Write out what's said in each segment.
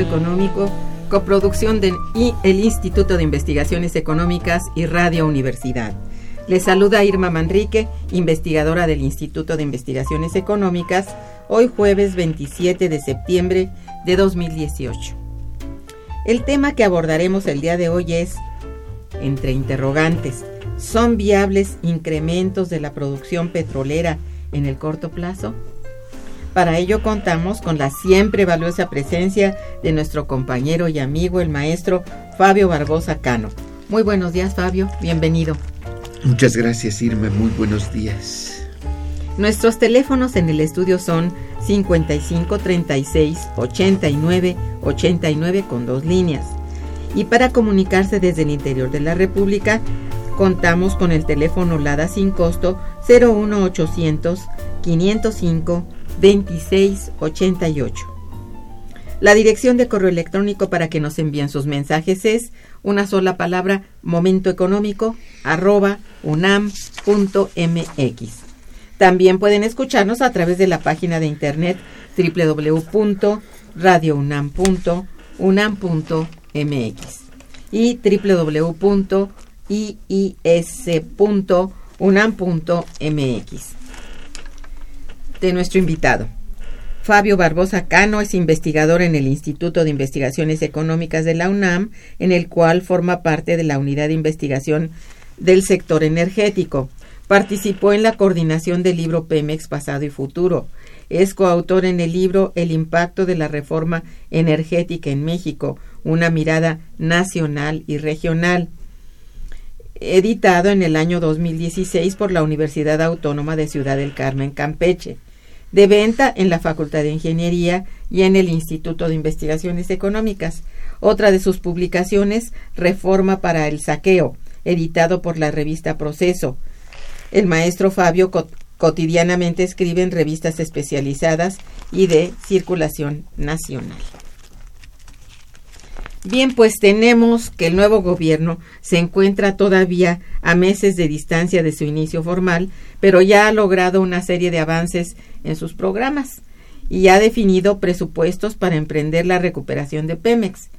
Económico, coproducción de el Instituto de Investigaciones Económicas y Radio Universidad. Les saluda Irma Manrique, investigadora del Instituto de Investigaciones Económicas, hoy jueves 27 de septiembre de 2018. El tema que abordaremos el día de hoy es, entre interrogantes, ¿son viables incrementos de la producción petrolera en el corto plazo? Para ello contamos con la siempre valiosa presencia de nuestro compañero y amigo, el maestro Fabio Barbosa Cano. Muy buenos días, Fabio. Bienvenido. Muchas gracias, Irma. Muy buenos días. Nuestros teléfonos en el estudio son 55 36 89 89 con dos líneas. Y para comunicarse desde el interior de la República, contamos con el teléfono LADA sin costo 01800 505 2688. La dirección de correo electrónico para que nos envíen sus mensajes es una sola palabra momentoeconómico arroba unam.mx. También pueden escucharnos a través de la página de internet www.radiounam.unam.mx y www.iis.unam.mx de nuestro invitado. Fabio Barbosa Cano es investigador en el Instituto de Investigaciones Económicas de la UNAM, en el cual forma parte de la unidad de investigación del sector energético. Participó en la coordinación del libro Pemex Pasado y Futuro. Es coautor en el libro El impacto de la reforma energética en México, una mirada nacional y regional, editado en el año 2016 por la Universidad Autónoma de Ciudad del Carmen, Campeche de venta en la Facultad de Ingeniería y en el Instituto de Investigaciones Económicas. Otra de sus publicaciones, Reforma para el Saqueo, editado por la revista Proceso. El maestro Fabio cotidianamente escribe en revistas especializadas y de circulación nacional. Bien, pues tenemos que el nuevo gobierno se encuentra todavía a meses de distancia de su inicio formal, pero ya ha logrado una serie de avances en sus programas y ha definido presupuestos para emprender la recuperación de Pemex.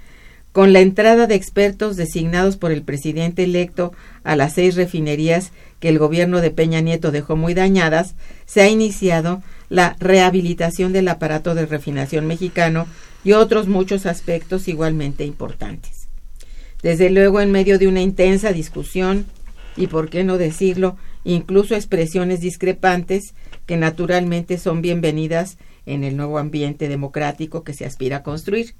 Con la entrada de expertos designados por el presidente electo a las seis refinerías que el gobierno de Peña Nieto dejó muy dañadas, se ha iniciado la rehabilitación del aparato de refinación mexicano y otros muchos aspectos igualmente importantes. Desde luego, en medio de una intensa discusión, y por qué no decirlo, incluso expresiones discrepantes que naturalmente son bienvenidas en el nuevo ambiente democrático que se aspira a construir.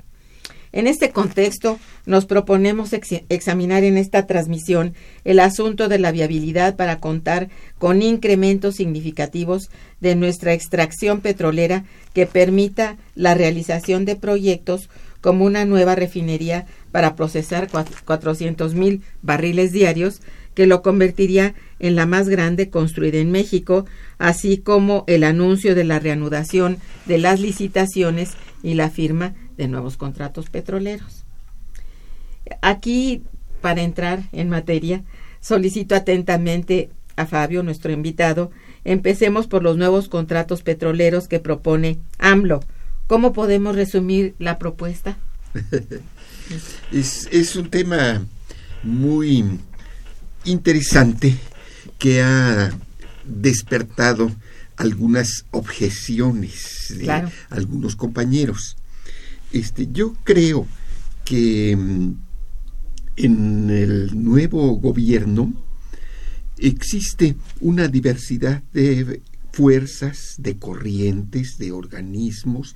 En este contexto, nos proponemos examinar en esta transmisión el asunto de la viabilidad para contar con incrementos significativos de nuestra extracción petrolera que permita la realización de proyectos como una nueva refinería para procesar 400 mil barriles diarios, que lo convertiría en la más grande construida en México, así como el anuncio de la reanudación de las licitaciones y la firma de nuevos contratos petroleros. Aquí para entrar en materia, solicito atentamente a Fabio, nuestro invitado, empecemos por los nuevos contratos petroleros que propone AMLO. ¿Cómo podemos resumir la propuesta? es, es un tema muy interesante que ha despertado algunas objeciones de algunos compañeros. Este, yo creo que mm, en el nuevo gobierno existe una diversidad de fuerzas, de corrientes, de organismos,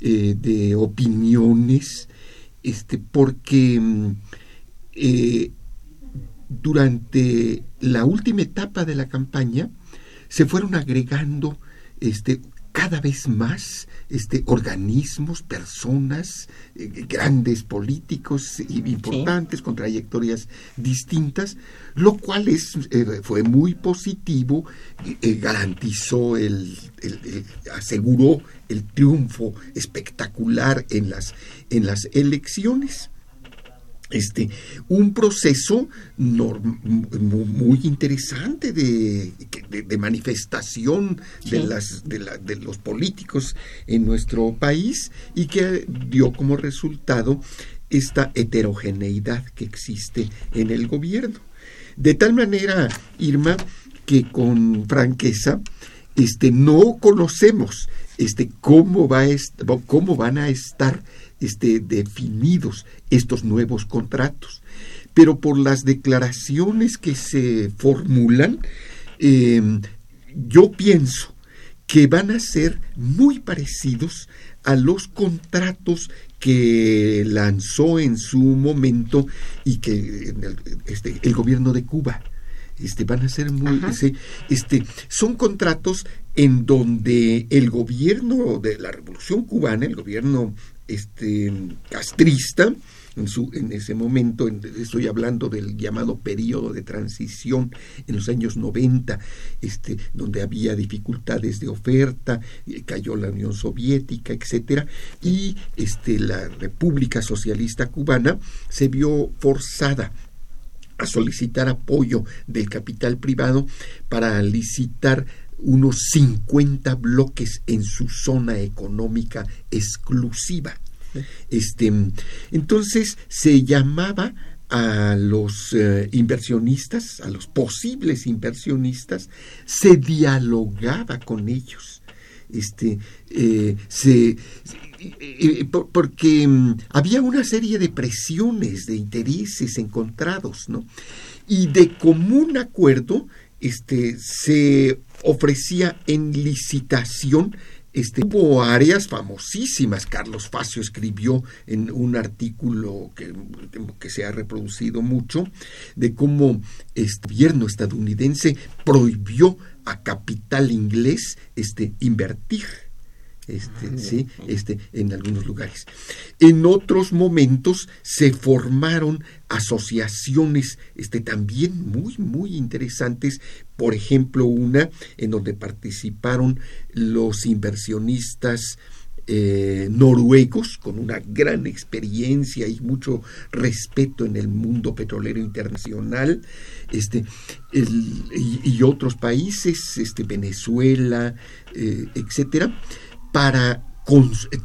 eh, de opiniones, este, porque mm, eh, durante la última etapa de la campaña se fueron agregando este, cada vez más este, organismos, personas, eh, grandes políticos importantes con trayectorias distintas, lo cual es, eh, fue muy positivo, eh, garantizó el, aseguró el triunfo espectacular en las, en las elecciones este, un proceso muy interesante de, manifestación de, las, de, los políticos en nuestro país y que dio como resultado esta heterogeneidad que existe en el gobierno. De tal manera, Irma, que con franqueza, este, no conocemos este, cómo, va cómo van a estar este, definidos estos nuevos contratos. Pero por las declaraciones que se formulan, em, yo pienso que van a ser muy parecidos a los contratos que lanzó en su momento y que el, este, el gobierno de Cuba. Este, van a ser muy este, son contratos en donde el gobierno de la revolución cubana el gobierno este, castrista, en, su, en ese momento, estoy hablando del llamado periodo de transición en los años 90, este, donde había dificultades de oferta, cayó la Unión Soviética, etcétera, y este, la República Socialista Cubana se vio forzada a solicitar apoyo del capital privado para licitar unos 50 bloques en su zona económica exclusiva. Este, entonces se llamaba a los eh, inversionistas, a los posibles inversionistas, se dialogaba con ellos. Este, eh, se, eh, porque mm, había una serie de presiones, de intereses encontrados, ¿no? Y de común acuerdo este, se ofrecía en licitación este, hubo áreas famosísimas. Carlos Facio escribió en un artículo que, que, se ha reproducido mucho de cómo este gobierno estadounidense prohibió a capital inglés este, invertir este, ah, sí, este, en algunos lugares. En otros momentos se formaron asociaciones este, también muy, muy interesantes. Por ejemplo, una en donde participaron los inversionistas eh, noruegos con una gran experiencia y mucho respeto en el mundo petrolero internacional este y, otros países este Venezuela eh, etcétera para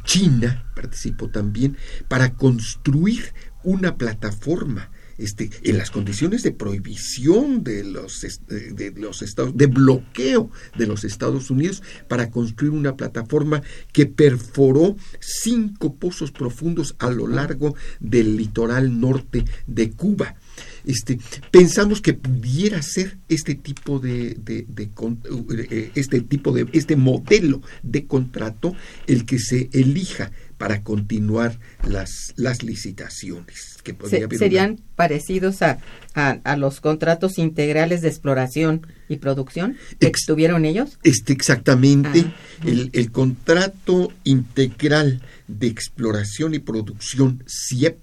China participó también para construir una plataforma este, en las condiciones de prohibición de los, de los estados, de bloqueo de los Estados Unidos para construir una plataforma que perforó cinco pozos profundos a lo largo del litoral norte de Cuba. Este, pensamos que pudiera ser este tipo de, eh, este tipo de este modelo de contrato el que se elija para continuar las, las licitaciones. Que ¿Serían parecidos a, a, los contratos integrales de exploración y producción que tuvieron ellos? Este, exactamente. Ah, el, el, contrato integral de exploración y producción CIEP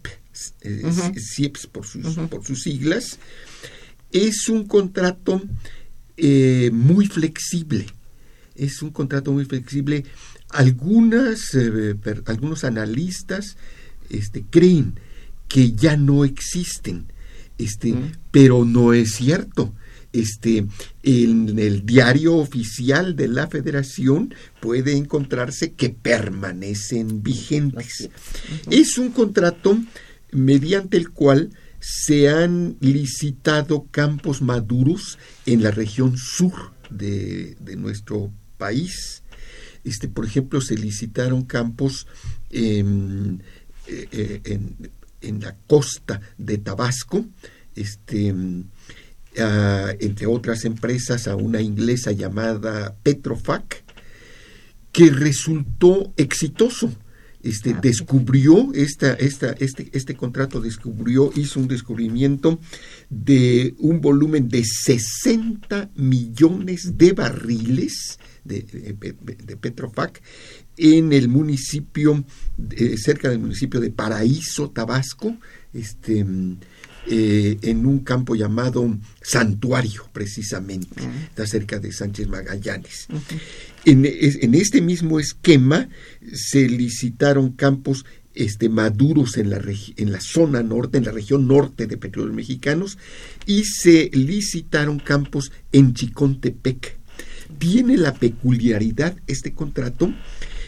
CIEPS por sus, por sus siglas, es un contrato eh, muy flexible. Es un contrato muy flexible. Algunas, eh, algunos analistas este, creen que ya no existen este, pero no es cierto. Este, en el diario oficial de la Federación puede encontrarse que permanecen vigentes. Es un contrato mediante el cual se han licitado campos maduros en la región sur de, nuestro país. Este, por ejemplo, se licitaron campos en, eh, en, la costa de Tabasco, este, entre otras empresas, a una inglesa llamada Petrofac, que resultó exitoso. Este, ah, descubrió esta, esta, este, este contrato descubrió, hizo un descubrimiento de un volumen de 60 millones de barriles de, de, Petrofac en el municipio, cerca del municipio de Paraíso, Tabasco, este, eh, en un campo llamado Santuario, precisamente, ah. está cerca de Sánchez Magallanes. en, en, este mismo esquema se licitaron campos este, maduros en la, en la zona norte, en la región norte de petróleos mexicanos, y se licitaron campos en Chicontepec. Tiene la peculiaridad este contrato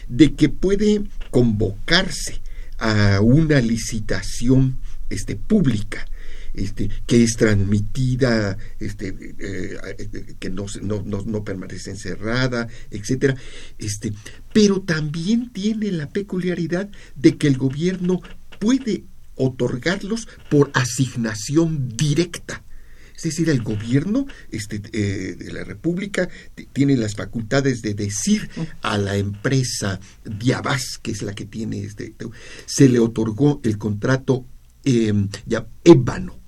de que puede convocarse a una licitación este, pública este, que es transmitida, este, eh, que no, no, no, permanece encerrada, etcétera. Este, pero también tiene la peculiaridad de que el gobierno puede otorgarlos por asignación directa. Es decir, el gobierno este, eh, de la República tiene las facultades de decir a la empresa Diabas, que es la que tiene este, se le otorgó el contrato ya ébano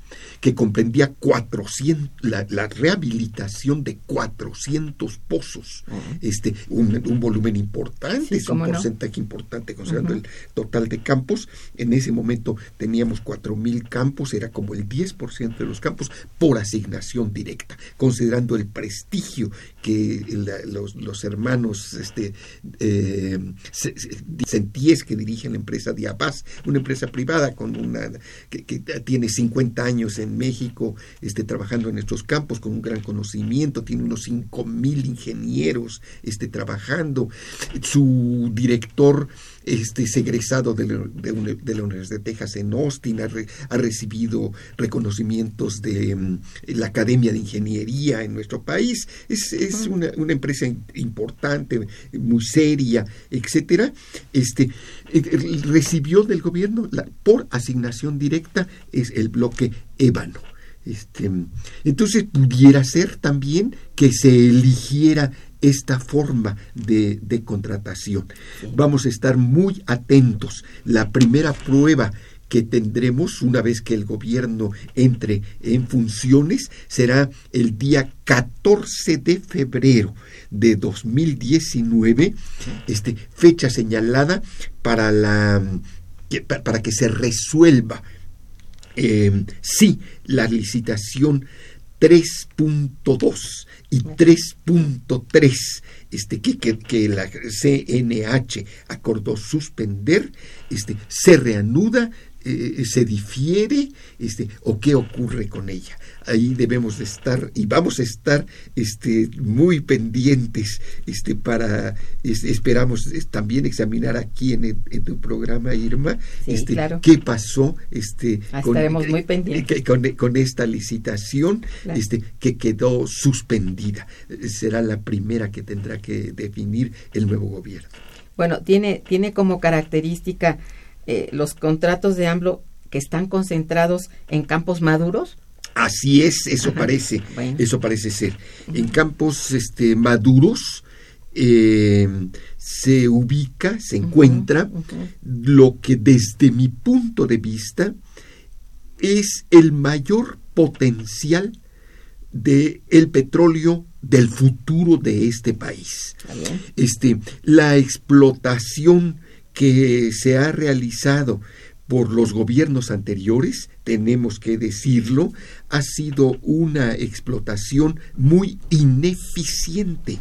que comprendía 400, la, rehabilitación de 400 pozos, este, un, volumen importante, es un porcentaje importante considerando el total de campos. En ese momento teníamos 4.000 campos, era como el 10% de los campos por asignación directa, considerando el prestigio que los, hermanos este, eh, Sentíes que dirigen la empresa Diabás, una empresa privada con una que, que tiene 50 años en México este, trabajando en estos campos con un gran conocimiento, tiene unos cinco mil ingenieros este, trabajando. Su director este, es egresado de, la Universidad de Texas en Austin, ha, recibido reconocimientos de mm, la Academia de Ingeniería en nuestro país. Es, una, empresa importante, muy seria, etcétera. Este, recibió del gobierno por asignación directa es el bloque ébano. Este, entonces pudiera ser también que se eligiera esta forma de, contratación. Vamos a estar muy atentos. La primera prueba que tendremos una vez que el gobierno entre en funciones será el día 14 de febrero de 2019, este, fecha señalada para, la, para que se resuelva eh, si la licitación 3.2 y 3.3 este, que, que, la CNH acordó suspender, este, se reanuda, eh, se difiere este, o qué ocurre con ella ahí debemos de estar y vamos a estar este, muy pendientes este, para, esperamos también examinar aquí en, tu programa, Irma, este, qué pasó este, con, muy pendientes. Con, esta licitación este, que quedó suspendida. Será la primera que tendrá que definir el nuevo gobierno. Bueno, tiene, tiene como característica eh, los contratos de AMLO que están concentrados en campos maduros Así es, eso parece, eso parece ser. En campos este, maduros eh, se ubica, se encuentra lo que desde mi punto de vista es el mayor potencial del el petróleo del futuro de este país. Este, la explotación que se ha realizado por los gobiernos anteriores, tenemos que decirlo, ha sido una explotación muy ineficiente.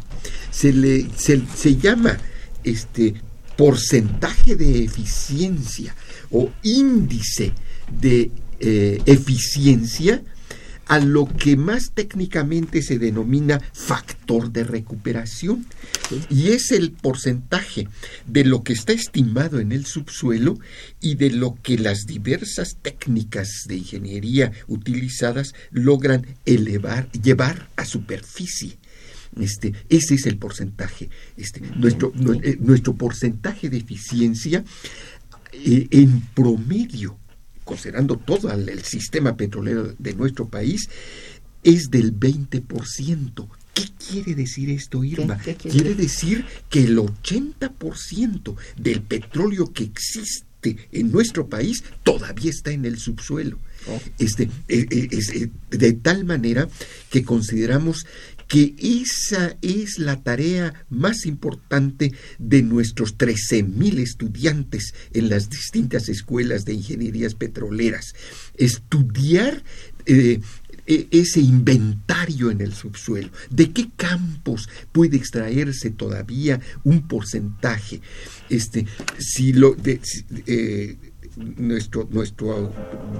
Se le se, llama este porcentaje de eficiencia o índice de eh, eficiencia a lo que más técnicamente se denomina factor de recuperación. Y es el porcentaje de lo que está estimado en el subsuelo y de lo que las diversas técnicas de ingeniería utilizadas logran elevar, llevar a superficie. Este, ese es el porcentaje. Este, nuestro, eh, nuestro porcentaje de eficiencia eh, en promedio considerando todo el sistema petrolero de nuestro país, es del 20%. ¿Qué quiere decir esto, Irma? quiere? decir que el 80% del petróleo que existe en nuestro país todavía está en el subsuelo. Oh. Este, eh, eh, eh, de tal manera que consideramos que esa es la tarea más importante de nuestros 13.000 estudiantes en las distintas escuelas de ingenierías petroleras. Estudiar eh, e, ese inventario en el subsuelo, de qué campos puede extraerse todavía un porcentaje. Este, si lo, eh, nuestro, nuestro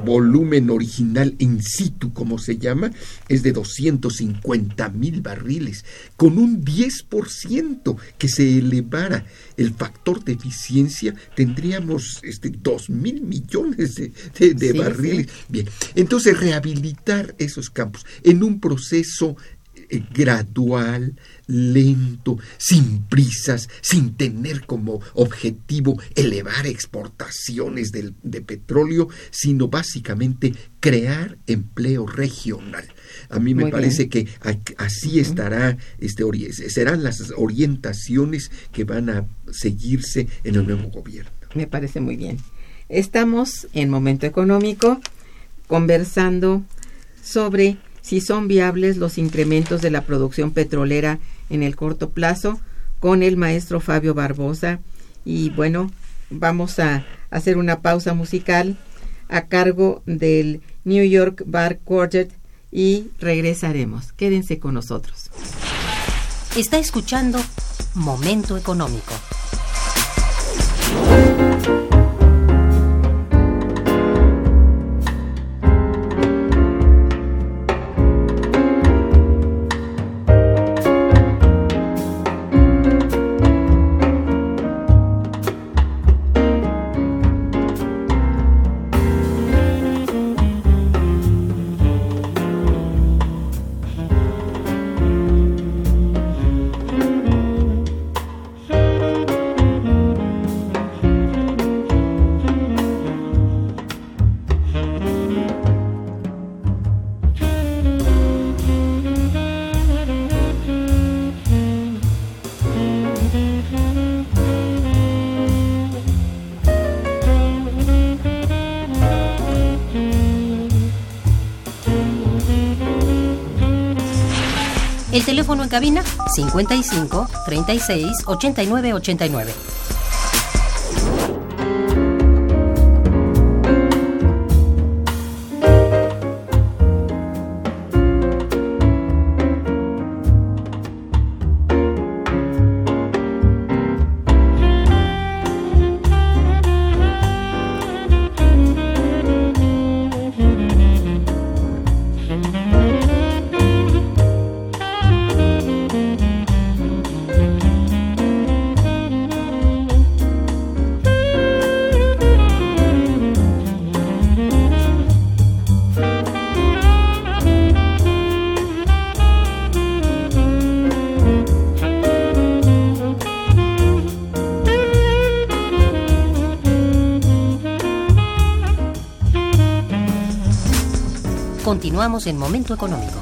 volumen original in situ, como se llama, es de 250 mil barriles. Con un 10% que se elevara el factor de eficiencia, tendríamos este, 2 mil millones de, barriles. Bien, entonces rehabilitar esos campos en un proceso eh, gradual, lento, sin prisas, sin tener como objetivo elevar exportaciones de, petróleo, sino básicamente crear empleo regional. A mí me parece que así estará, este, serán las orientaciones que van a seguirse en el nuevo gobierno. Me parece muy bien. Estamos en momento económico conversando sobre si son viables los incrementos de la producción petrolera en el corto plazo con el maestro Fabio Barbosa. Y bueno, vamos a hacer una pausa musical a cargo del New York Bar Quartet y regresaremos. Quédense con nosotros. Está escuchando Momento Económico. Cabina 55 36 89 89. Continuamos en Momento Económico.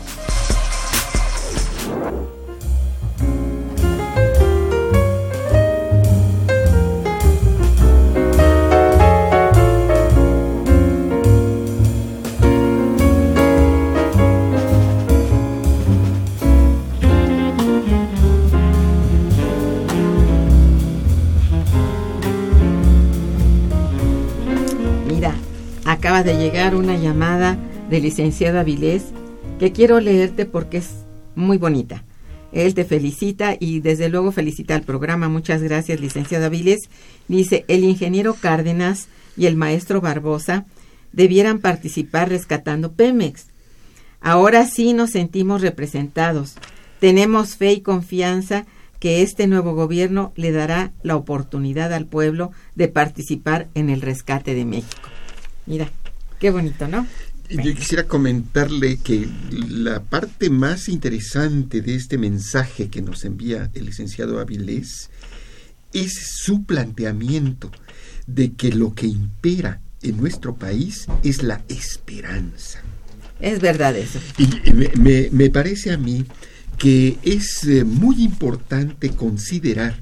Mira, acaba de llegar una llamada de licenciada Avilés, que quiero leerte porque es muy bonita. Él te felicita y desde luego felicita al programa. Muchas gracias, licenciada Avilés. Dice, el ingeniero Cárdenas y el maestro Barbosa debieran participar rescatando Pemex. Ahora sí nos sentimos representados. Tenemos fe y confianza que este nuevo gobierno le dará la oportunidad al pueblo de participar en el rescate de México. Mira, qué bonito, ¿no? Yo quisiera comentarle que la parte más interesante de este mensaje que nos envía el licenciado Avilés es su planteamiento de que lo que impera en nuestro país es la esperanza. Es verdad eso. Y me, me, parece a mí que es eh, muy importante considerar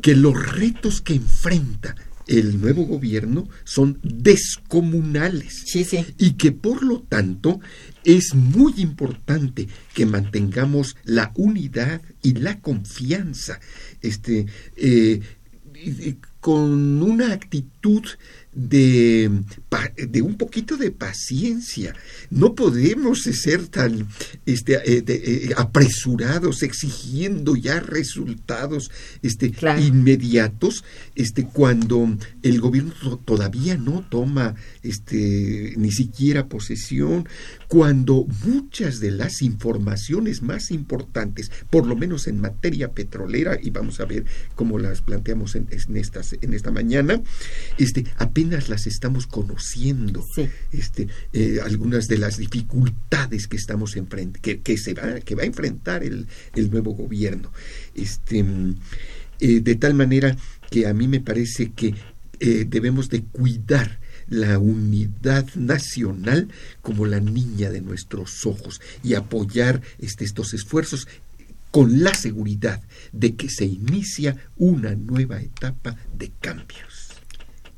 que los retos que enfrenta el nuevo gobierno son descomunales. Sí, sí. Y que por lo tanto es muy importante que mantengamos la unidad y la confianza. Este, eh, con una actitud de, de, un poquito de paciencia. No podemos ser tan este, eh, eh, apresurados, exigiendo ya resultados este, inmediatos este, cuando el gobierno todavía no toma este, ni siquiera posesión, cuando muchas de las informaciones más importantes, por lo menos en materia petrolera, y vamos a ver cómo las planteamos en, estas, en esta mañana, este, apenas las estamos conociendo, este, eh, algunas de las dificultades que estamos que, que, se va, que va a enfrentar el, el nuevo gobierno. Este, eh, de tal manera que a mí me parece que eh, debemos de cuidar la unidad nacional como la niña de nuestros ojos y apoyar este, estos esfuerzos con la seguridad de que se inicia una nueva etapa de cambios.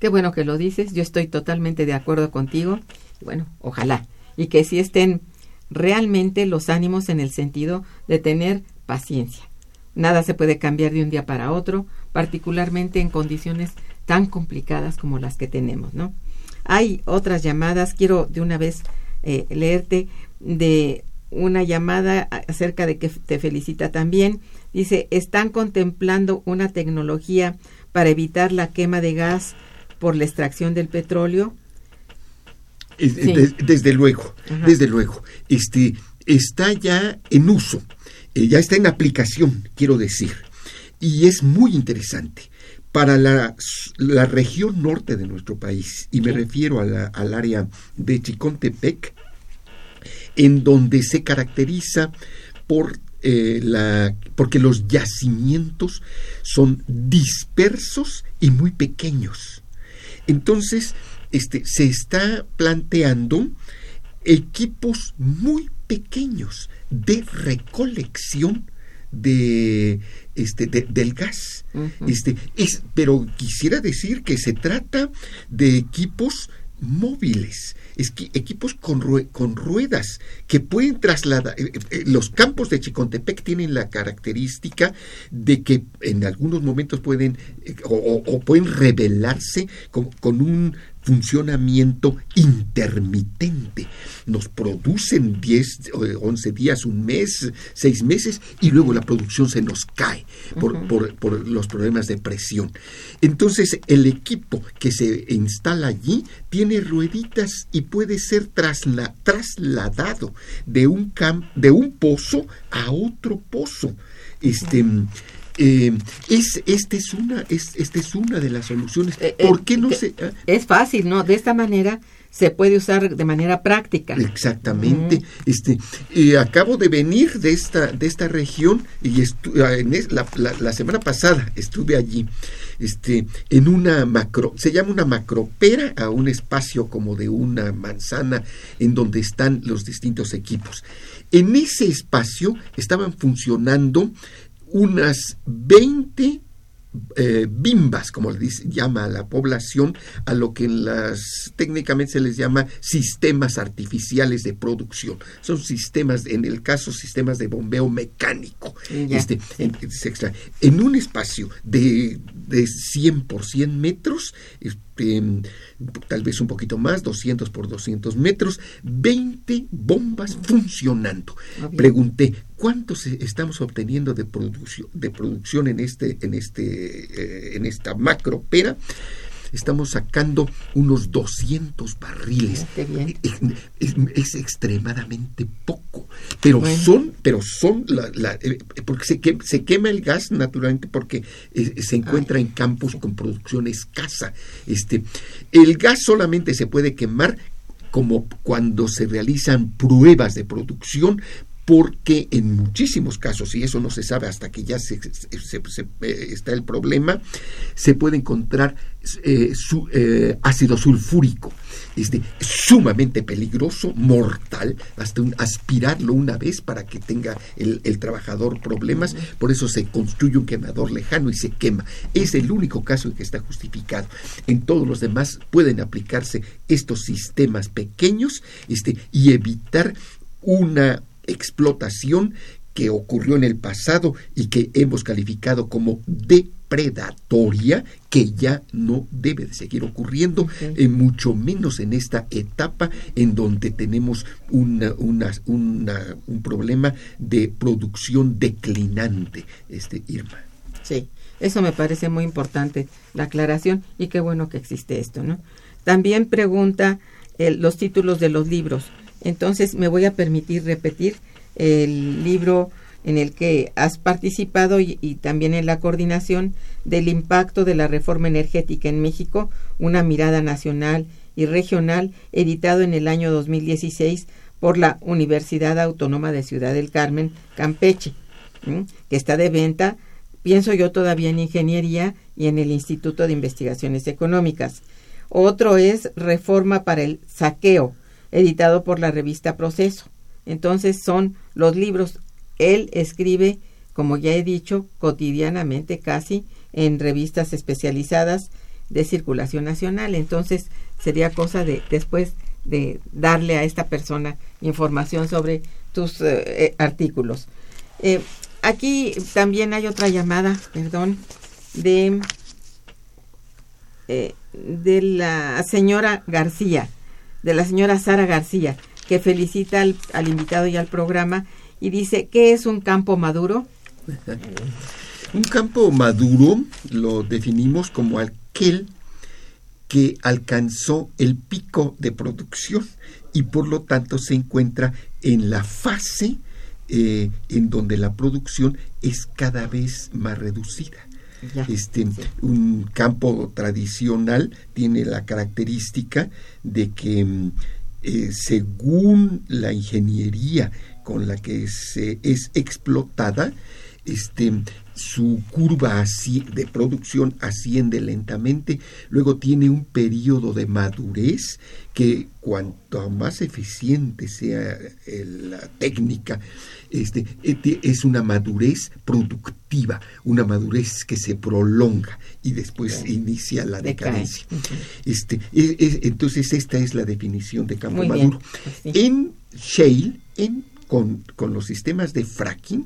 Qué bueno que lo dices, yo estoy totalmente de acuerdo contigo. Bueno, ojalá. Y que sí estén realmente los ánimos en el sentido de tener paciencia. Nada se puede cambiar de un día para otro, particularmente en condiciones tan complicadas como las que tenemos, ¿no? Hay otras llamadas, quiero de una vez eh, leerte de una llamada acerca de que te felicita también. Dice, están contemplando una tecnología para evitar la quema de gas por la extracción del petróleo. desde luego, desde luego. Este está ya en uso, eh, ya está en aplicación, quiero decir. Y es muy interesante para la, región norte de nuestro país, y me refiero al área de Chicontepec, en donde se caracteriza por eh, la, porque los yacimientos son dispersos y muy pequeños. Entonces, este, se está planteando equipos muy pequeños de recolección de este del gas. Este es pero quisiera decir que se trata de equipos móviles es equipos con, con ruedas que pueden trasladar. Eh, eh, los campos de Chicontepec tienen la característica de que en algunos momentos pueden eh, o, pueden revelarse con un funcionamiento intermitente. Nos producen 10, 11 días, un mes, 6 meses y luego la producción se nos cae por, por, los problemas de presión. Entonces el equipo que se instala allí tiene rueditas y puede ser trasladado de un, camp de un pozo a otro pozo. Este, eh, es, esta es una, es, esta es una de las soluciones. Eh, eh, ¿Por qué no se...? Ah? Es fácil, ¿no? De esta manera se puede usar de manera práctica. Exactamente. Este, acabo de venir de esta, de esta región y ah, en la, la, semana pasada estuve allí, este, en una macro, se llama una macropera, a un espacio como de una manzana en donde están los distintos equipos. En ese espacio estaban funcionando unas 20 eh, bimbas, como dice, llama a la población, a lo que en las técnicamente se les llama sistemas artificiales de producción. Son sistemas, en el caso, sistemas de bombeo mecánico. este, en, un espacio de, de 100 por 100 metros, este, tal vez un poquito más, 200 por 200 metros, 20 bombas funcionando. Pregunté, ¿cuánto estamos obteniendo de producción, de producción en, este, en, este, eh, en esta macropera? Estamos sacando unos 200 barriles. Bien. Es, extremadamente poco, pero Bueno. son, pero son la, la- eh, porque se, que- se quema el gas naturalmente porque eh, se encuentra en campos con producción escasa. Este, el gas solamente se puede quemar como cuando se realizan pruebas de producción porque en muchísimos casos, y eso no se sabe hasta que ya se, se- se- se- eh, está el problema, se puede encontrar eh, su- eh, ácido sulfúrico, este, sumamente peligroso, mortal, hasta un- aspirarlo una vez para que tenga el, el trabajador problemas, por eso se construye un quemador lejano y se quema. Es el único caso en que está justificado. En todos los demás pueden aplicarse estos sistemas pequeños este, y evitar una explotación que ocurrió en el pasado y que hemos calificado como depredatoria, que ya no debe de seguir ocurriendo, eh, mucho menos en esta etapa en donde tenemos una, una- una- un problema de producción declinante, este Irma. Sí, eso me parece muy importante, la aclaración, y qué bueno que existe esto, ¿no? También pregunta eh, los títulos de los libros. Entonces me voy a permitir repetir el libro en el que has participado y, también en la coordinación del impacto de la reforma energética en México, una mirada nacional y regional, editado en el año 2016 por la Universidad Autónoma de Ciudad del Carmen, Campeche, que está de venta, pienso yo todavía en ingeniería y en el Instituto de Investigaciones Económicas. Otro es Reforma para el Saqueo, editado por la revista Proceso. Entonces son los libros. Él escribe, como ya he dicho, cotidianamente casi en revistas especializadas de circulación nacional. Entonces sería cosa de después de darle a esta persona información sobre tus eh, eh, artículos. Eh, aquí también hay otra llamada, perdón, de eh, de la señora García, de la señora Sara García, que felicita al, invitado y al programa y dice, ¿qué es un campo maduro? Un campo maduro lo definimos como aquel que alcanzó el pico de producción y por lo tanto se encuentra en la fase eh, en donde la producción es cada vez más reducida. Ya, Este. Un campo tradicional tiene la característica de que mm, eh, según la ingeniería con la que se es explotada, este, su curva de producción asciende lentamente, luego tiene un periodo de madurez que cuanto más eficiente sea eh, la técnica, este, eh, te- es una madurez productiva, una madurez que se prolonga y después inicia la decadencia. Este, e- e- entonces esta es la definición de campo Muy maduro. pues sí. En shale, en, con, con los sistemas de fracking,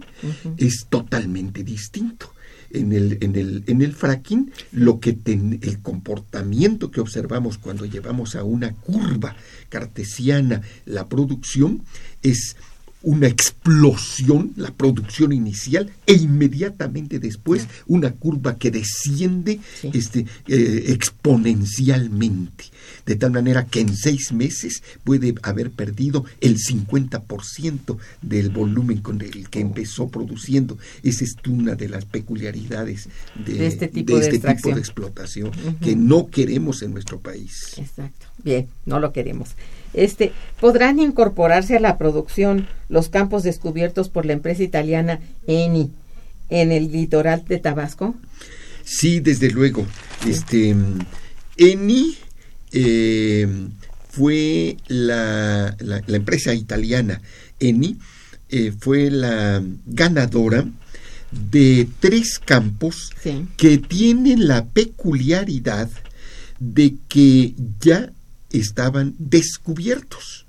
es totalmente distinto. En el, en el, en el fracking, lo que ten- el comportamiento que observamos cuando llevamos a una curva cartesiana la producción es una explosión, la producción inicial, e inmediatamente después una curva que desciende Sí. este, eh, exponencialmente, de tal manera que en seis meses puede haber perdido el 50% del volumen con el que empezó produciendo. Esa es una de las peculiaridades de, De este tipo de este de explotación que no queremos en nuestro país. Exacto. Bien, no lo queremos. Este, ¿podrán incorporarse a la producción los campos descubiertos por la empresa italiana Eni en el litoral de Tabasco? Sí, desde luego. Este Eni eh, fue la, la- la empresa italiana Eni eh, fue la ganadora de tres campos Sí. que tienen la peculiaridad de que ya estaban descubiertos.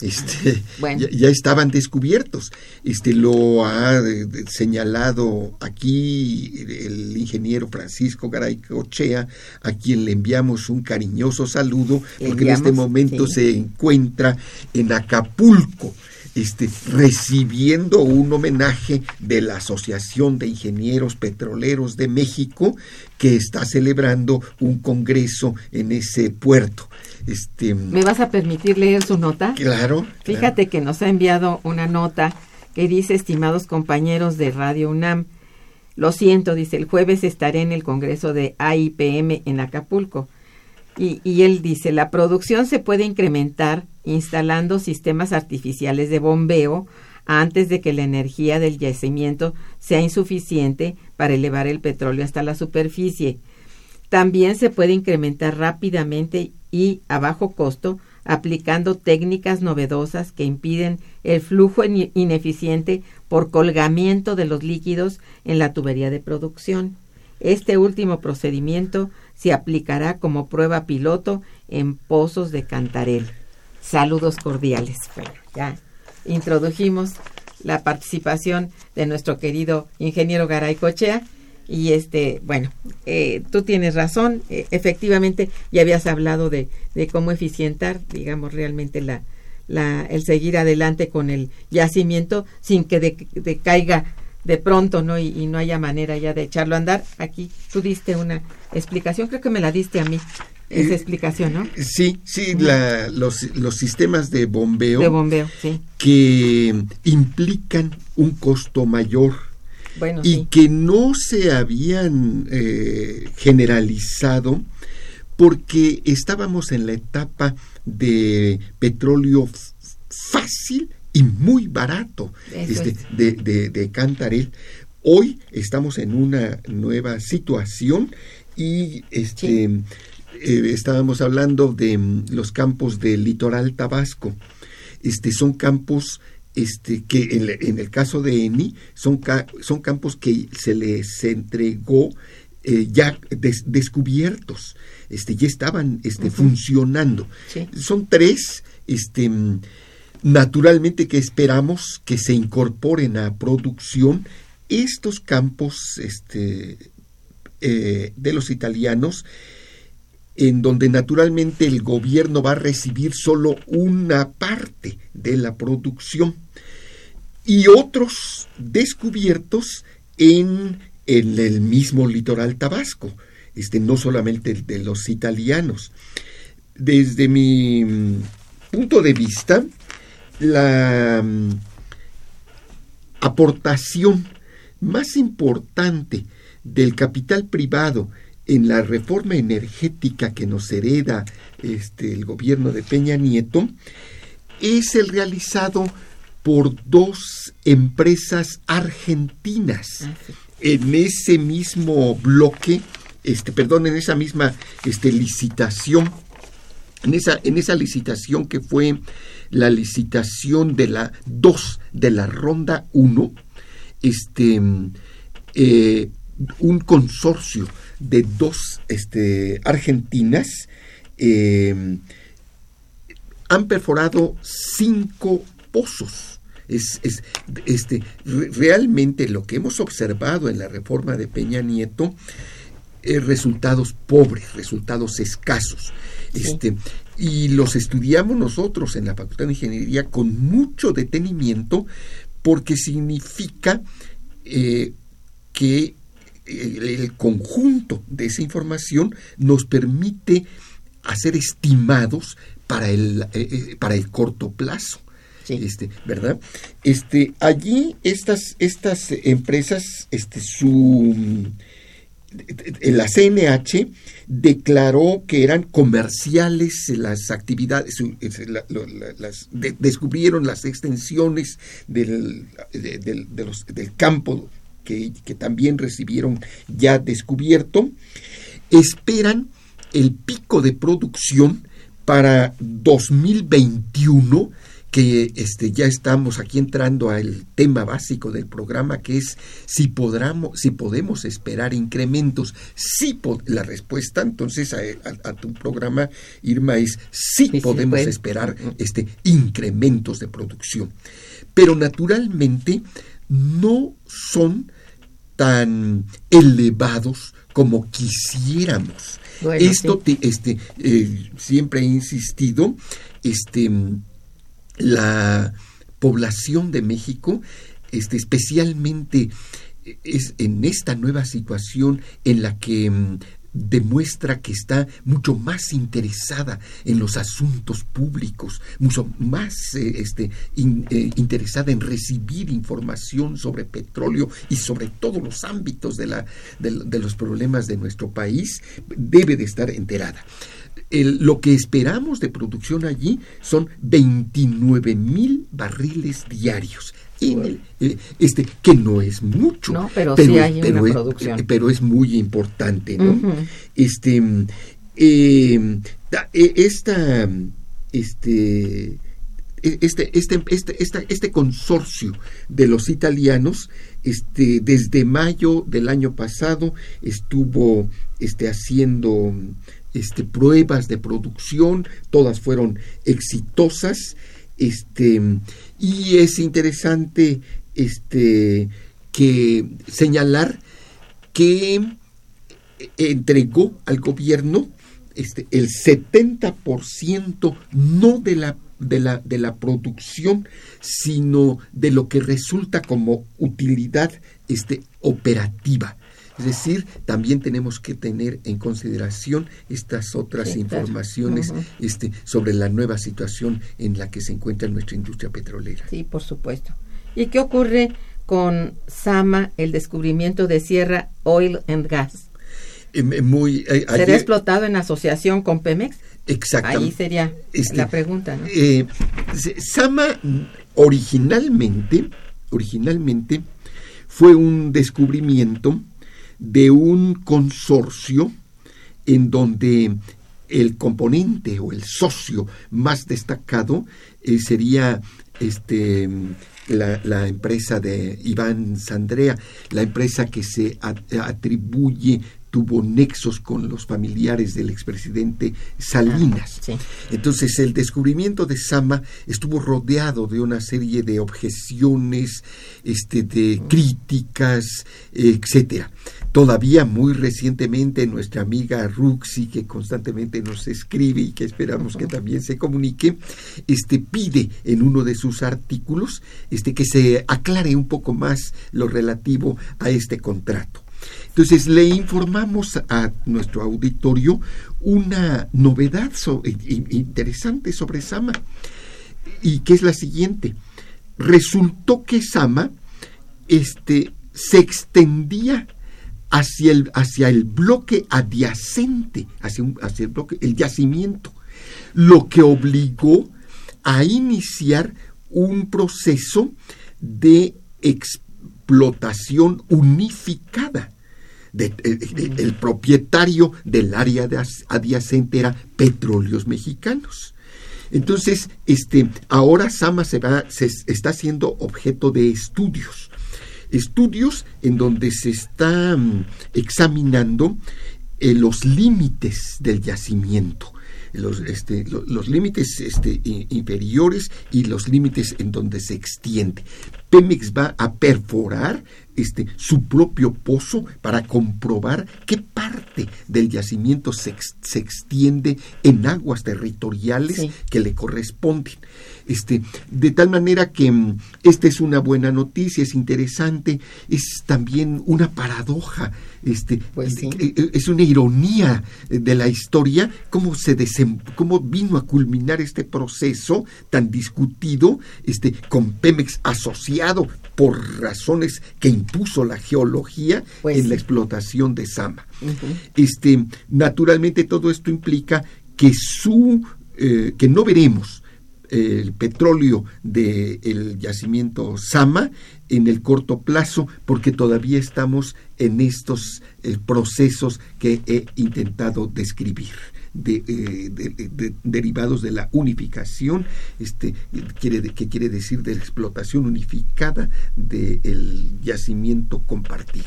Este, Bueno. ya, ya estaban descubiertos. Este lo ha eh, de- señalado aquí el ingeniero Francisco Garay Cochea, a quien le enviamos un cariñoso saludo, porque en este momento sí. se encuentra en Acapulco este, recibiendo un homenaje de la Asociación de Ingenieros Petroleros de México, que está celebrando un congreso en ese puerto. Este, ¿Me vas a permitir leer su nota? Claro. Fíjate que nos ha enviado una nota que dice, estimados compañeros de Radio UNAM, lo siento, dice, el jueves estaré en el Congreso de AIPM en Acapulco. Y, y, él dice, la producción se puede incrementar instalando sistemas artificiales de bombeo antes de que la energía del yacimiento sea insuficiente para elevar el petróleo hasta la superficie. También se puede incrementar rápidamente y a bajo costo aplicando técnicas novedosas que impiden el flujo ineficiente por colgamiento de los líquidos en la tubería de producción. Este último procedimiento se aplicará como prueba piloto en pozos de Cantarel. Saludos cordiales. Bueno, ya introdujimos la participación de nuestro querido ingeniero Garay Cochea. Y este, bueno, eh, tú tienes razón, eh, efectivamente ya habías hablado de, de cómo eficientar, digamos, realmente la, la, el seguir adelante con el yacimiento sin que decaiga de pronto, ¿no? Y, no haya manera ya de echarlo a andar. Aquí tú diste una explicación, creo que me la diste a mí, esa eh, explicación, ¿no? Sí, sí, la, los, los sistemas de bombeo. De bombeo, sí. Que implican un costo mayor. Bueno, y que no se habían eh, generalizado porque estábamos en la etapa de petróleo fácil y muy barato este, de, de, Cantarel. Hoy estamos en una nueva situación y este, eh, estábamos hablando de mm, los campos del litoral tabasco. Este, son campos este, que en, el caso de Eni son, son campos que se les entregó eh, ya descubiertos, este, ya estaban este, funcionando. Son tres este, Naturalmente que esperamos que se incorporen a producción estos campos este, eh, de los italianos, en donde naturalmente el gobierno va a recibir solo una parte de la producción y otros descubiertos en, el mismo litoral tabasco, este, no solamente de los italianos. Desde mi mm, punto de vista, la mm, aportación más importante del capital privado en la reforma energética que nos hereda este, el gobierno de Peña Nieto es el realizado por dos empresas argentinas. Ah, en ese mismo bloque, este, perdón, en esa misma este, licitación, en esa, en esa licitación que fue la licitación de la 2 de la ronda 1, este, eh, un consorcio de dos este, argentinas eh, han perforado cinco pozos. Es, este, realmente lo que hemos observado en la reforma de Peña Nieto, es resultados pobres, resultados escasos. Este, y los estudiamos nosotros en la Facultad de Ingeniería con mucho detenimiento porque significa eh, que el, conjunto de esa información nos permite hacer estimados para el, eh, eh, para el corto plazo. Este, ¿verdad? Este, allí estas, estas empresas, este, su la CNH declaró que eran comerciales las actividades, las, descubrieron las extensiones del, del campo que, que, también recibieron ya descubierto, esperan el pico de producción para 2021 que este, ya estamos aquí entrando al tema básico del programa, que es si, podramos, si podemos esperar incrementos. Si la respuesta entonces a, tu programa, Irma, es sí, podemos esperar este, incrementos de producción. Pero naturalmente no son tan elevados como quisiéramos. Esto este, eh, siempre he insistido, este, la población de México, este, especialmente es en esta nueva situación en la que mm, demuestra que está mucho más interesada en los asuntos públicos, mucho más eh, este, eh, interesada en recibir información sobre petróleo y sobre todos los ámbitos de, la, de, los problemas de nuestro país, debe de estar enterada. lo que esperamos de producción allí son 29 mil barriles diarios eh, este, que no es mucho, pero, sí hay una es, producción. pero es muy importante, ¿no? Este, eh, e, esta, este, e, este, este, este, este, consorcio de los italianos, este, desde mayo del año pasado estuvo este, haciendo este, pruebas de producción, todas fueron exitosas. Este, y es interesante este, que señalar que entregó al gobierno este, el 70% no de la, de, la, de la producción, sino de lo que resulta como utilidad este, operativa. Es decir, también tenemos que tener en consideración estas otras informaciones este, sobre la nueva situación en la que se encuentra nuestra industria petrolera. Sí, por supuesto. ¿Y qué ocurre con Sama, el descubrimiento de Sierra Oil and Gas? Em, em, muy, eh, ¿Será explotado en asociación con Pemex? Exactamente. Ahí sería este, la pregunta. ¿no? Eh, Sama originalmente, originalmente fue un descubrimiento de un consorcio en donde el componente o el socio más destacado eh, sería este la, empresa de Iván Sandrea, la empresa que se atribuye tuvo nexos con los familiares del expresidente Salinas. Ah, Entonces el descubrimiento de Sama estuvo rodeado de una serie de objeciones, este, de críticas, etcétera. Todavía muy recientemente nuestra amiga Ruxi, que constantemente nos escribe y que esperamos que también se comunique, este, pide en uno de sus artículos este, que se aclare un poco más lo relativo a este contrato. Entonces le informamos a nuestro auditorio una novedad interesante sobre Sama y que es la siguiente. Resultó que Sama este, se extendía hacia el, hacia el bloque adyacente, hacia, hacia el bloque, el yacimiento, lo que obligó a iniciar un proceso de explotación unificada el propietario del área adyacente era Petróleos Mexicanos. Entonces, este, ahora Sama se, va, se está haciendo objeto de estudios. Estudios en donde se está mm, examinando eh, los límites del yacimiento. Los, este, los, límites este, inferiores y los límites en donde se extiende. Pemex va a perforar este, su propio pozo para comprobar qué parte del yacimiento se, se extiende en aguas territoriales que le corresponden. Este, de tal manera que mm, esta es una buena noticia, es interesante, es también una paradoja, este, pues eh, eh, es una ironía de la historia, cómo, se cómo vino a culminar este proceso tan discutido este, con Pemex asociado por razones que impuso la geología pues en la explotación de Sama. este, naturalmente todo esto implica que su eh, que no veremos el petróleo del yacimiento Sama en el corto plazo porque todavía estamos en estos eh, procesos que he intentado describir. Eh, de, derivados de la unificación, este, quiere, que quiere decir de la explotación unificada del yacimiento compartido.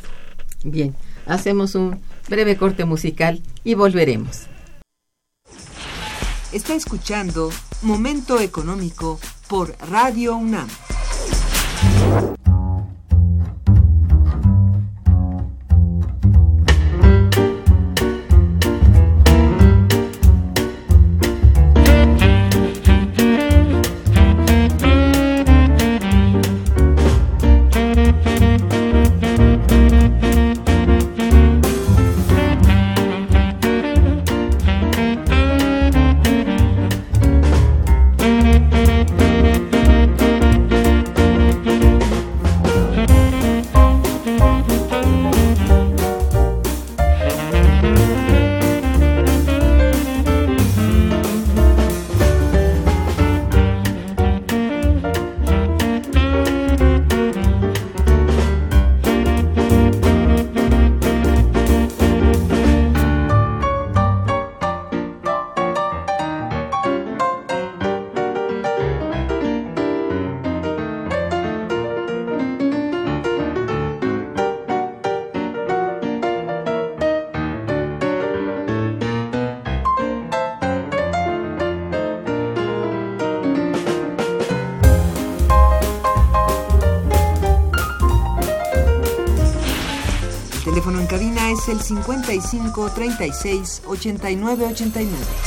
Bien, hacemos un breve corte musical y volveremos. Está escuchando Momento Económico por Radio UNAM. El 55 36 89 89.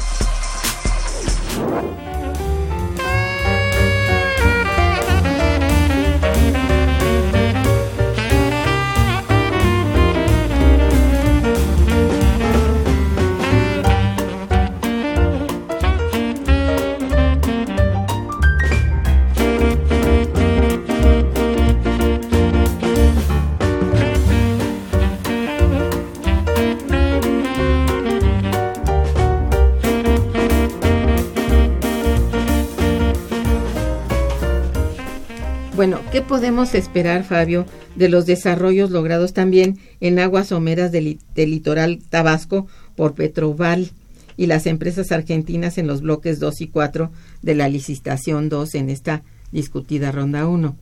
¿Qué podemos esperar, Fabio, de los desarrollos logrados también en aguas someras del, del litoral Tabasco por Petroval y las empresas argentinas en los bloques 2 y 4 de la licitación 2 en esta discutida ronda 1?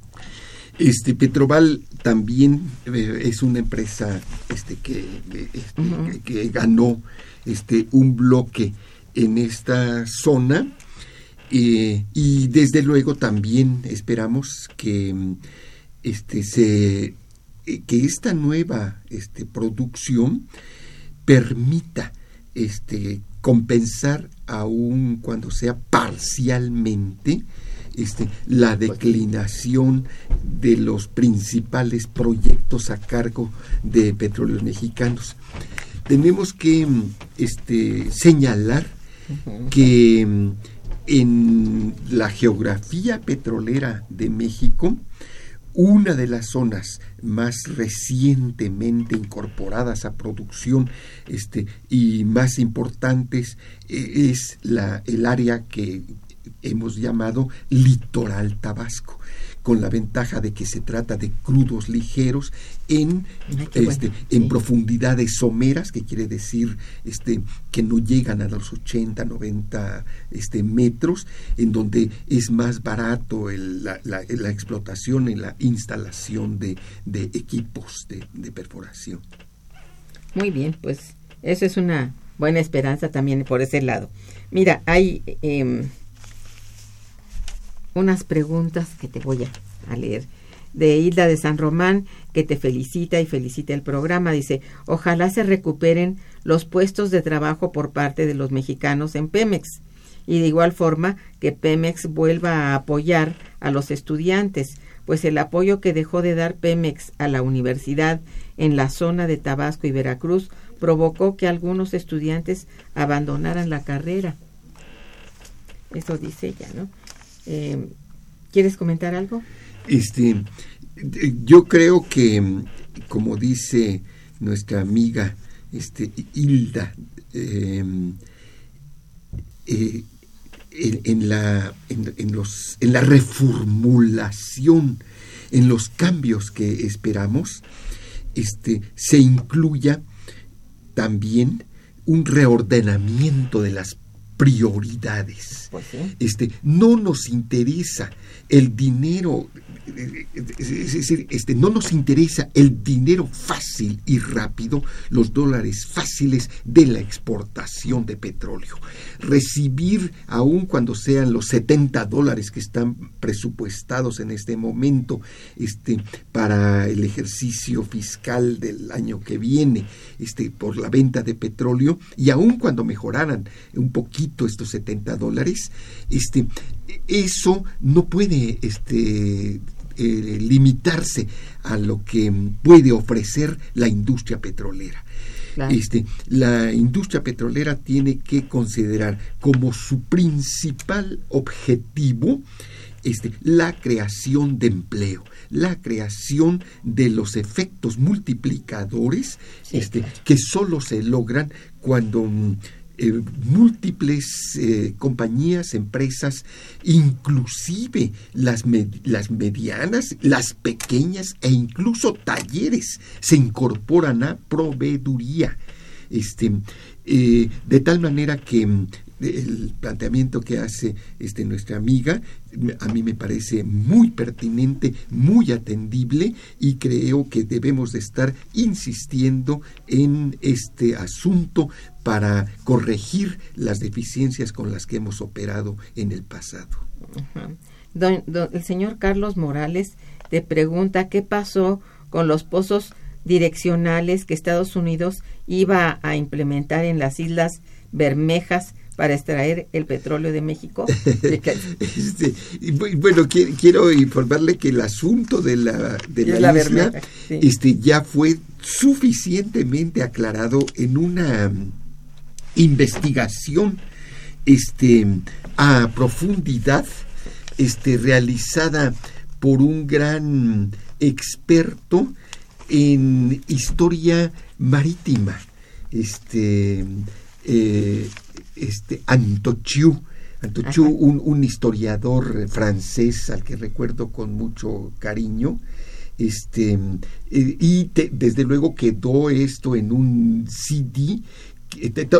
Este Petroval también eh, es una empresa este que, este, que- que ganó este un bloque en esta zona eh, y desde luego también esperamos que mm, este se eh, que esta nueva este producción permita este compensar aun cuando sea parcialmente este, la declinación de los principales proyectos a cargo de petróleos mexicanos. Tenemos que mm, este, señalar que mm, en la geografía petrolera de México, una de las zonas más recientemente incorporadas a producción este, y más importantes eh, es la, el área que hemos llamado litoral tabasco con la ventaja de que se trata de crudos ligeros en, Ay, qué bueno, este, sí. en profundidades someras, que quiere decir este, que no llegan a los 80, 90 este, metros, en donde es más barato el- la, la- la explotación y la instalación de, de equipos de, de perforación. Muy bien, pues eso es una buena esperanza también por ese lado. Mira, hay em, unas preguntas que te voy a, leer. De Hilda de San Román, que te felicita y felicita el programa. Dice, ojalá se recuperen los puestos de trabajo por parte de los mexicanos en Pemex. Y de igual forma que Pemex vuelva a apoyar a los estudiantes, pues el apoyo que dejó de dar Pemex a la universidad en la zona de Tabasco y Veracruz provocó que algunos estudiantes abandonaran la carrera. Eso dice ella, ¿no? Eh, ¿Quieres comentar algo? Este, yo creo que, como dice nuestra amiga este, Hilda, eh, eh, en, la, en los, en la reformulación, en los cambios que esperamos, este, se incluya también un reordenamiento de las prioridades. Pues sí. Este, no nos interesa el dinero, es decir, este, no nos interesa el dinero fácil y rápido, los dólares fáciles de la exportación de petróleo. Recibir, aun cuando sean los 70 dólares que están presupuestados en este momento este, para el ejercicio fiscal del año que viene, este, por la venta de petróleo, y aun cuando mejoraran un poquito estos 70 dólares, este, eso no puede este, eh, limitarse a lo que puede ofrecer la industria petrolera. Claro. Este, la industria petrolera tiene que considerar como su principal objetivo este, la creación de empleo, la creación de los efectos multiplicadores Sí, este, claro. que solo se logran cuando mm, eh, múltiples eh, compañías, empresas, inclusive las, las medianas, las pequeñas e incluso talleres se incorporan a proveeduría. Este, eh, de tal manera que mm, el planteamiento que hace este, nuestra amiga a mí me parece muy pertinente, muy atendible y creo que debemos de estar insistiendo en este asunto para corregir las deficiencias con las que hemos operado en el pasado. el señor Carlos Morales te pregunta qué pasó con los pozos direccionales que Estados Unidos iba a implementar en las Islas Bermejas para extraer el petróleo de México? Este, bueno, quiero informarle que el asunto de la, de la, isla este, ya fue suficientemente aclarado en una investigación este, a profundidad este, realizada por un gran experto en historia marítima, este, eh, este Antochiu, Antochiu un, un, historiador francés al que recuerdo con mucho cariño, este, eh, y desde luego quedó esto en un CD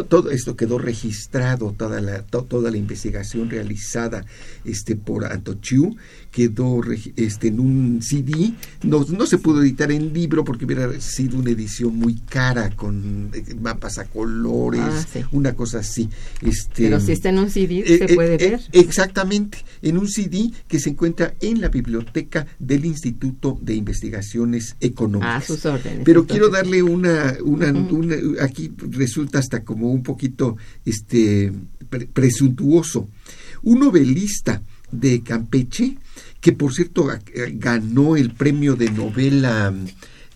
todo esto quedó registrado, toda la, toda la investigación realizada este, por Antochiu quedó este, en un CD, no, no se pudo editar en libro porque hubiera sido una edición muy cara con eh, mapas a colores, ah, una cosa así. Este, Pero si está en un CD, eh, se puede eh, ver. exactamente, en un CD que se encuentra en la biblioteca del Instituto de Investigaciones Económicas. Ah, sus órdenes. Pero quiero darle una, una, una, aquí resulta hasta como un poquito este, presuntuoso. Un novelista de Campeche, que por cierto ganó el premio de novela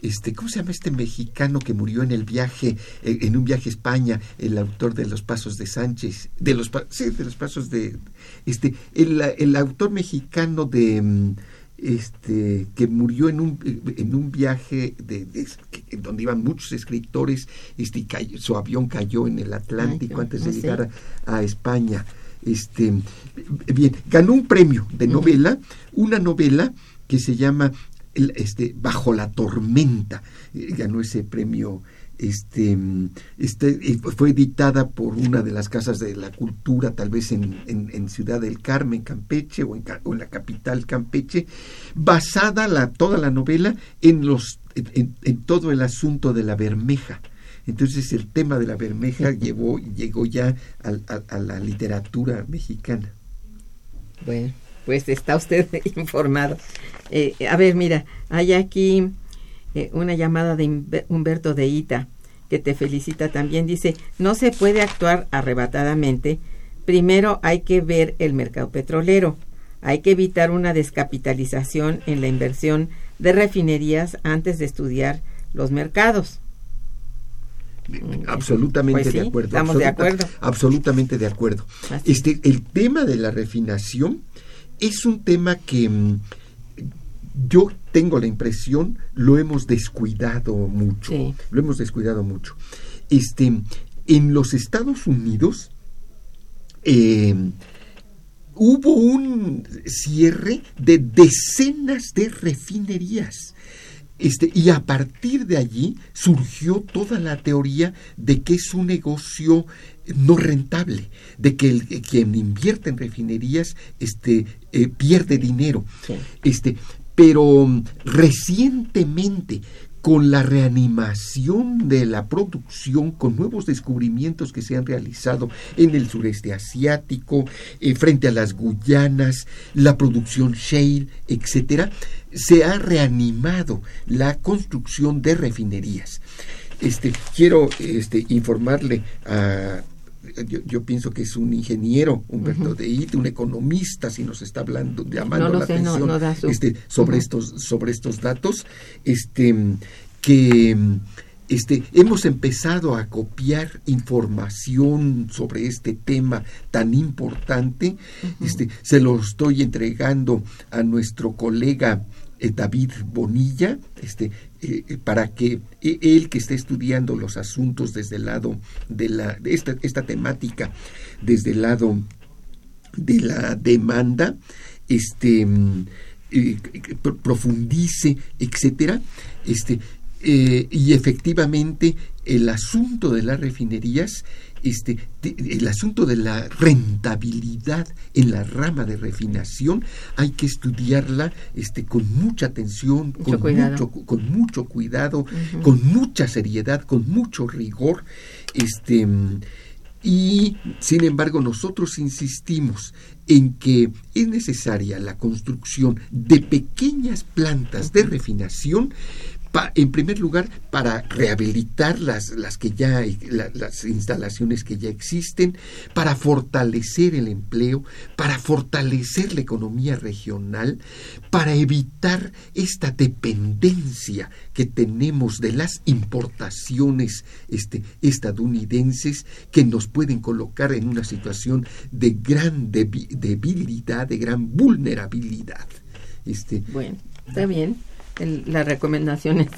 este, ¿cómo se llama este mexicano que murió en el viaje, eh, en un viaje a España, el autor de Los Pasos de Sánchez, de los, sí, de los Pasos de, este, el, el autor mexicano de, mm, este, que murió en un, en un viaje de, donde iban muchos escritores, este, su avión cayó en el Atlántico antes de llegar a, España. Este, bien, ganó un premio de novela, una novela que se llama este, Bajo la tormenta, ganó ese premio este, este, fue editada por una de las casas de la cultura, tal vez en, en, Ciudad del Carmen, Campeche, o en, la capital Campeche, basada la, toda la novela en, los, en, todo el asunto de la bermeja. Entonces el tema de la bermeja llevó, llegó ya a, la literatura mexicana. Bueno, pues está usted informado. Eh, a ver, mira, hay aquí eh, una llamada de Humberto de Ita, que te felicita también. Dice, no se puede actuar arrebatadamente. Primero hay que ver el mercado petrolero. Hay que evitar una descapitalización en la inversión de refinerías antes de estudiar los mercados. Absolutamente pues de acuerdo. Estamos de acuerdo. Absolutamente de acuerdo. Este, el tema de la refinación es un tema que mm, yo tengo la impresión lo hemos descuidado mucho. Lo hemos descuidado mucho. Este, en los Estados Unidos eh, hubo un cierre de decenas de refinerías. Este, y a partir de allí surgió toda la teoría de que es un negocio no rentable, de que el, quien invierte en refinerías este, eh, pierde dinero. Este, pero mm, recientemente con la reanimación de la producción, con nuevos descubrimientos que se han realizado en el sureste asiático, eh, frente a las Guyanas, la producción shale, etcétera, se ha reanimado la construcción de refinerías. Este, quiero este, informarle a yo, pienso que es un ingeniero, Humberto de It, un economista, si nos está hablando, llamando la atención este, sobre, estos, sobre estos datos, este, que este, hemos empezado a copiar información sobre este tema tan importante. este, se lo estoy entregando a nuestro colega David Bonilla, este, eh, para que él que está estudiando los asuntos desde el lado de, la, esta, esta temática, desde el lado de la demanda, este, profundice, etcétera, este, y efectivamente el asunto de las refinerías este, el asunto de la rentabilidad en la rama de refinación hay que estudiarla este, con mucha atención, con, mucho, con mucho cuidado, con mucha seriedad, con mucho rigor. Este, y sin embargo nosotros insistimos en que es necesaria la construcción de pequeñas plantas de refinación en primer lugar, para rehabilitar las, las que ya las instalaciones que ya existen, para fortalecer el empleo, para fortalecer la economía regional, para evitar esta dependencia que tenemos de las importaciones este, estadounidenses que nos pueden colocar en una situación de gran debilidad, de gran vulnerabilidad. Este, bueno, está bien la recomendación es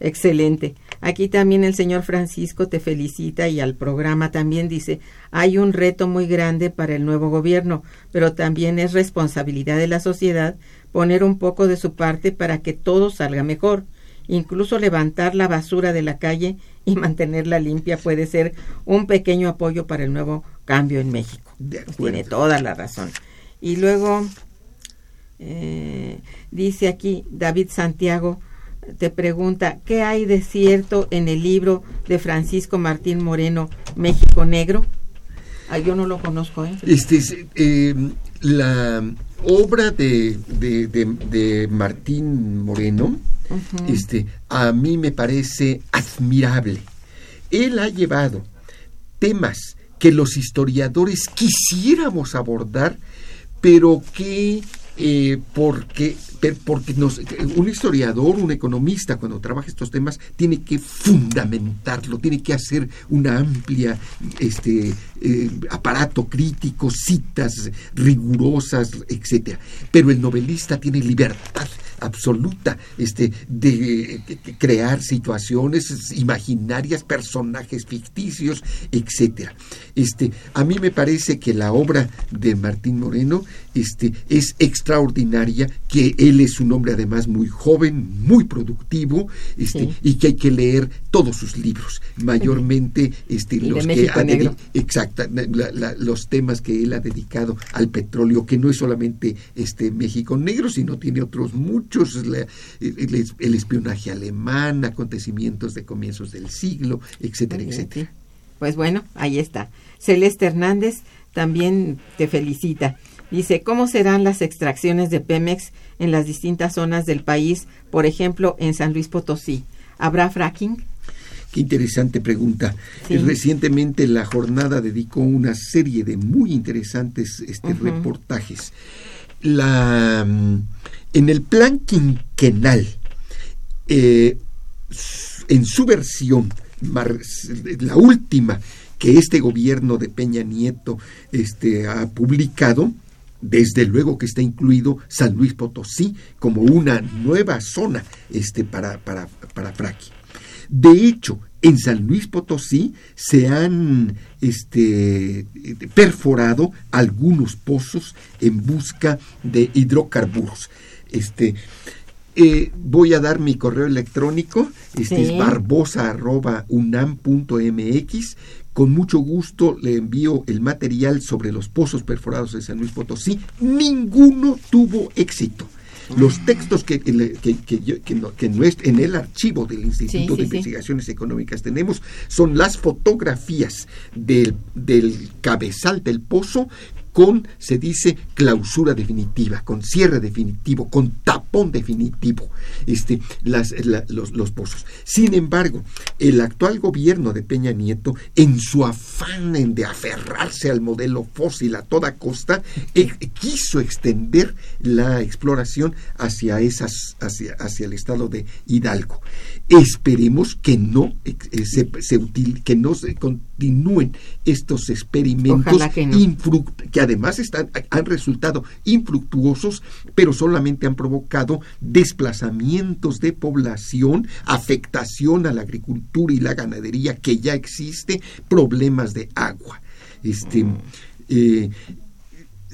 excelente. Aquí también el señor Francisco te felicita y al programa también dice, hay un reto muy grande para el nuevo gobierno, pero también es responsabilidad de la sociedad poner un poco de su parte para que todo salga mejor. Incluso levantar la basura de la calle y mantenerla limpia puede ser un pequeño apoyo para el nuevo cambio en México. tiene toda la razón. Y luego eh, dice aquí David Santiago, te pregunta, ¿qué hay de cierto en el libro de Francisco Martín Moreno, México Negro? Ah, yo no lo conozco. ¿eh? Este es, eh, la obra de, de, Martín Moreno, este, a mí me parece admirable. Él ha llevado temas que los historiadores quisiéramos abordar, pero que eh, porque, porque un historiador, un economista, cuando trabaja estos temas, tiene que fundamentarlo, tiene que hacer una amplia este, eh, aparato crítico, citas rigurosas, etcétera. Pero el novelista tiene libertad absoluta este, de, crear situaciones imaginarias, personajes ficticios, etcétera. Este, a mí me parece que la obra de Martín Moreno este, es extraordinaria, que él es un hombre además muy joven, muy productivo, este, y que hay que leer todos sus libros, mayormente este, los que ha exacta, los temas que él ha dedicado al petróleo, que no es solamente este México negro, sino tiene otros muchos, el, espionaje alemán, acontecimientos de comienzos del siglo, etcétera, etcétera. Pues bueno, ahí está. Celeste Hernández también te felicita. Dice, ¿cómo serán las extracciones de Pemex en las distintas zonas del país, por ejemplo, en San Luis Potosí? ¿Habrá fracking? Qué interesante pregunta. Recientemente la jornada dedicó una serie de muy interesantes este, reportajes. La, mm, en el plan quinquenal, eh, en su versión, la última que este gobierno de Peña Nieto este, ha publicado, desde luego que está incluido San Luis Potosí como una nueva zona este, para, para, para fracking. De hecho, en San Luis Potosí se han este, perforado algunos pozos en busca de hidrocarburos. Este, eh, voy a dar mi correo electrónico, este es barbosa.unam.mx con mucho gusto le envío el material sobre los pozos perforados de San Luis Potosí. Ninguno tuvo éxito. Los textos que, que, en el archivo del Instituto de Investigaciones Económicas tenemos son las fotografías del, del cabezal del pozo con, se dice, clausura definitiva, con cierre definitivo, con tapón definitivo, este, los, pozos. Sin embargo, el actual gobierno de Peña Nieto, en su afán de aferrarse al modelo fósil a toda costa, eh, quiso extender la exploración hacia, esas, hacia el estado de Hidalgo. Esperemos que no eh, se, que no se continúen estos experimentos que, además están, han resultado infructuosos, pero solamente han provocado desplazamientos de población, afectación a la agricultura y la ganadería que ya existe, problemas de agua. Este, eh,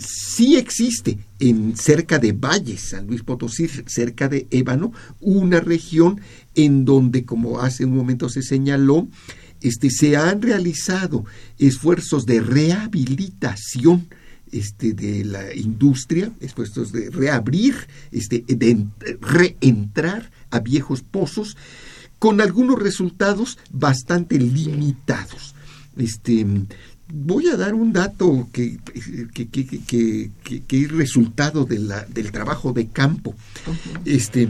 sí existe en cerca de Valles, San Luis Potosí, cerca de Ébano, una región en donde, como hace un momento se señaló, este, se han realizado esfuerzos de rehabilitación este, de la industria, esfuerzos de reabrir, este, de reentrar a viejos pozos, con algunos resultados bastante limitados. Este, voy a dar un dato que, que, es resultado de la, del trabajo de campo. Este,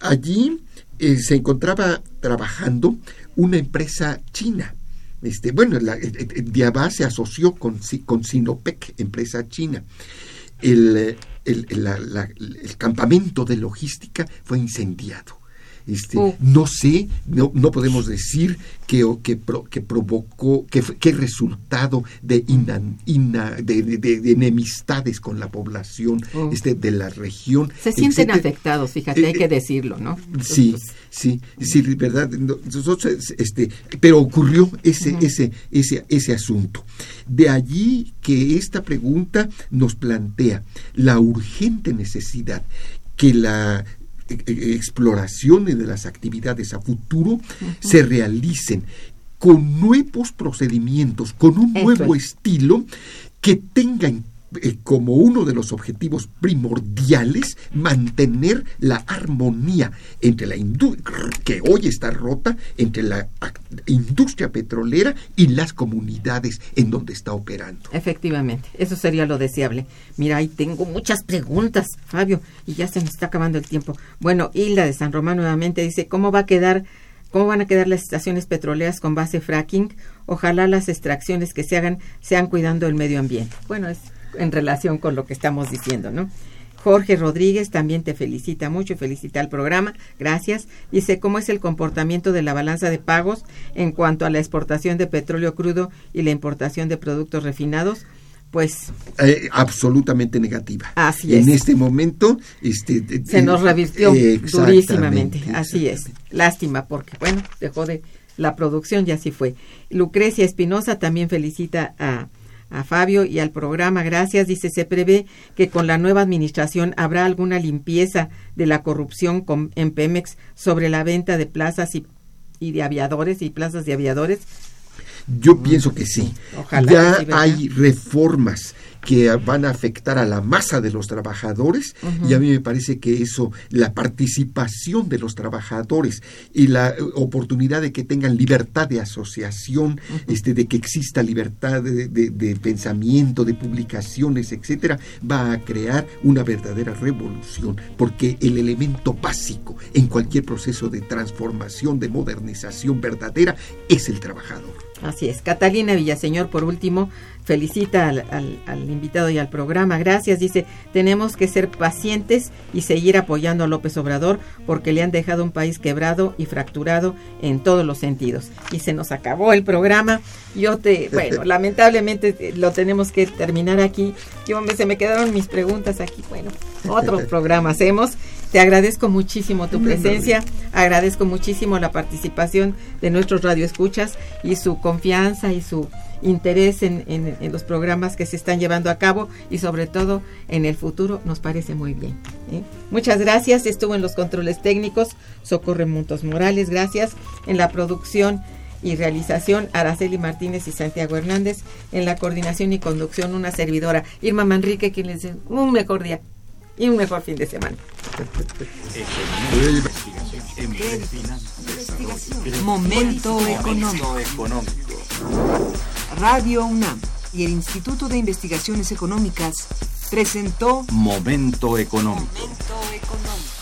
allí eh, se encontraba trabajando una empresa china. Este, bueno, la, Diabá se asoció con, con Sinopec, empresa china. El, el, el campamento de logística fue incendiado este. No sé, no, no podemos decir que, que, que provocó, que, que resultado de, de, enemistades con la población este, de la región. Se sienten afectados, fíjate, hay que eh, decirlo, ¿no? Sí, sí, sí, verdad. este, pero ocurrió ese, ese, ese, ese asunto. De allí que esta pregunta nos plantea la urgente necesidad que la exploraciones de las actividades a futuro se realicen con nuevos procedimientos, con un nuevo estilo que tengan eh, como uno de los objetivos primordiales mantener la armonía entre la industria que hoy está rota entre la industria petrolera y las comunidades en donde está operando. Efectivamente, eso sería lo deseable. Mira, ahí tengo muchas preguntas, Fabio, y ya se me está acabando el tiempo. Bueno, Hilda de San Román nuevamente dice, ¿cómo va a quedar cómo van a quedar las estaciones petroleras con base fracking? Ojalá las extracciones que se hagan sean cuidando el medio ambiente. Bueno, es en relación con lo que estamos diciendo, ¿no? Jorge Rodríguez también te felicita mucho y felicita al programa. Gracias. Dice, ¿cómo es el comportamiento de la balanza de pagos en cuanto a la exportación de petróleo crudo y la importación de productos refinados? Pues eh, absolutamente negativa. Así es. En este momento este, se nos revirtió durísimamente. Así es. Lástima porque bueno, dejó de la producción y así fue. Lucrecia Espinosa también felicita a a Fabio y al programa. Gracias. Dice, se prevé que con la nueva administración habrá alguna limpieza de la corrupción en Pemex sobre la venta de plazas y, y de aviadores y plazas de aviadores. Yo pienso que sí. ya hay reformas que van a afectar a la masa de los trabajadores y a mí me parece que eso, la participación de los trabajadores y la eh, oportunidad de que tengan libertad de asociación, este, de que exista libertad de, pensamiento, de publicaciones, etcétera, va a crear una verdadera revolución, porque el elemento básico en cualquier proceso de transformación, de modernización verdadera, es el trabajador. Así es. Catalina Villaseñor, por último, felicita al, invitado y al programa. Gracias, dice, tenemos que ser pacientes y seguir apoyando a López Obrador porque le han dejado un país quebrado y fracturado en todos los sentidos. Y se nos acabó el programa. Yo te, bueno, lamentablemente eh, lo tenemos que terminar aquí. Yo me, se me quedaron mis preguntas aquí. Bueno, otro programa hacemos. Te agradezco muchísimo tu presencia, agradezco muchísimo la participación de nuestros radioescuchas y su confianza y su interés en, los programas que se están llevando a cabo y sobre todo en el futuro nos parece muy bien. ¿eh? Muchas gracias. Estuvo en los controles técnicos Socorre Montos Morales, gracias. En la producción y realización Araceli Martínez y Santiago Hernández. En la coordinación y conducción una servidora Irma Manrique, quien les un mejor día y un mejor fin de semana. Momento económico. Radio UNAM y el Instituto de Investigaciones Económicas presentó Momento económico. Momento económico.